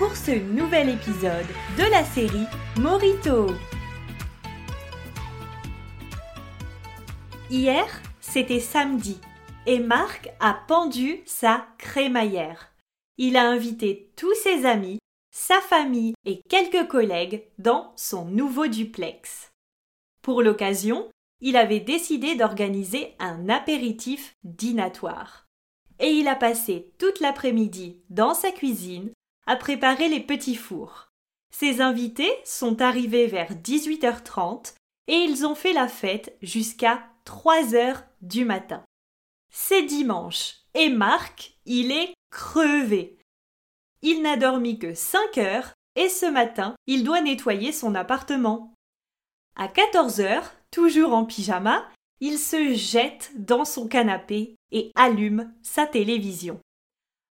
pour ce nouvel épisode de la série Morito. Hier, c'était samedi et Marc a pendu sa crémaillère. Il a invité tous ses amis, sa famille et quelques collègues dans son nouveau duplex. Pour l'occasion, il avait décidé d'organiser un apéritif dînatoire. Et il a passé toute l'après-midi dans sa cuisine préparer les petits fours. Ses invités sont arrivés vers 18h30 et ils ont fait la fête jusqu'à 3 heures du matin. C'est dimanche et Marc, il est crevé. Il n'a dormi que 5 heures et ce matin, il doit nettoyer son appartement. À 14 heures, toujours en pyjama, il se jette dans son canapé et allume sa télévision.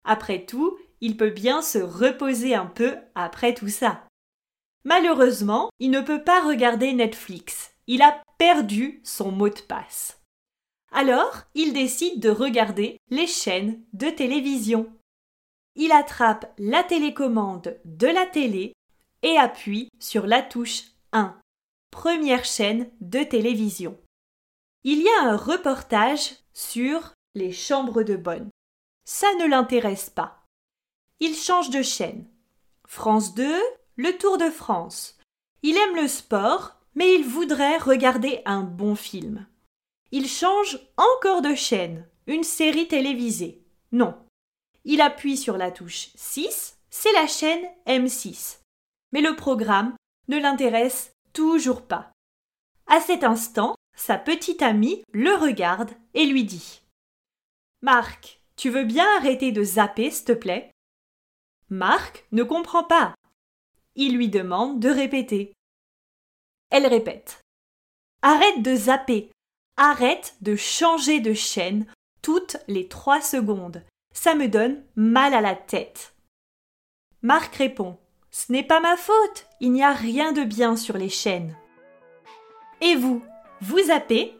Après tout, il peut bien se reposer un peu après tout ça. Malheureusement, il ne peut pas regarder Netflix. Il a perdu son mot de passe. Alors, il décide de regarder les chaînes de télévision. Il attrape la télécommande de la télé et appuie sur la touche 1, première chaîne de télévision. Il y a un reportage sur les chambres de bonne. Ça ne l'intéresse pas. Il change de chaîne. France 2, le Tour de France. Il aime le sport, mais il voudrait regarder un bon film. Il change encore de chaîne, une série télévisée. Non. Il appuie sur la touche 6, c'est la chaîne M6. Mais le programme ne l'intéresse toujours pas. À cet instant, sa petite amie le regarde et lui dit Marc, tu veux bien arrêter de zapper, s'il te plaît? Marc ne comprend pas. Il lui demande de répéter. Elle répète. Arrête de zapper. Arrête de changer de chaîne toutes les trois secondes. Ça me donne mal à la tête. Marc répond. Ce n'est pas ma faute. Il n'y a rien de bien sur les chaînes. Et vous, vous zappez?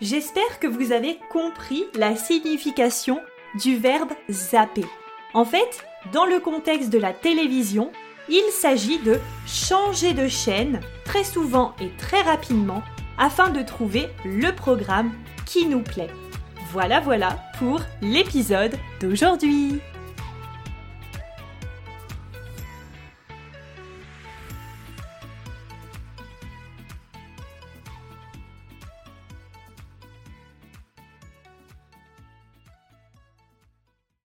J'espère que vous avez compris la signification du verbe zapper. En fait, dans le contexte de la télévision, il s'agit de changer de chaîne très souvent et très rapidement afin de trouver le programme qui nous plaît. Voilà voilà pour l'épisode d'aujourd'hui.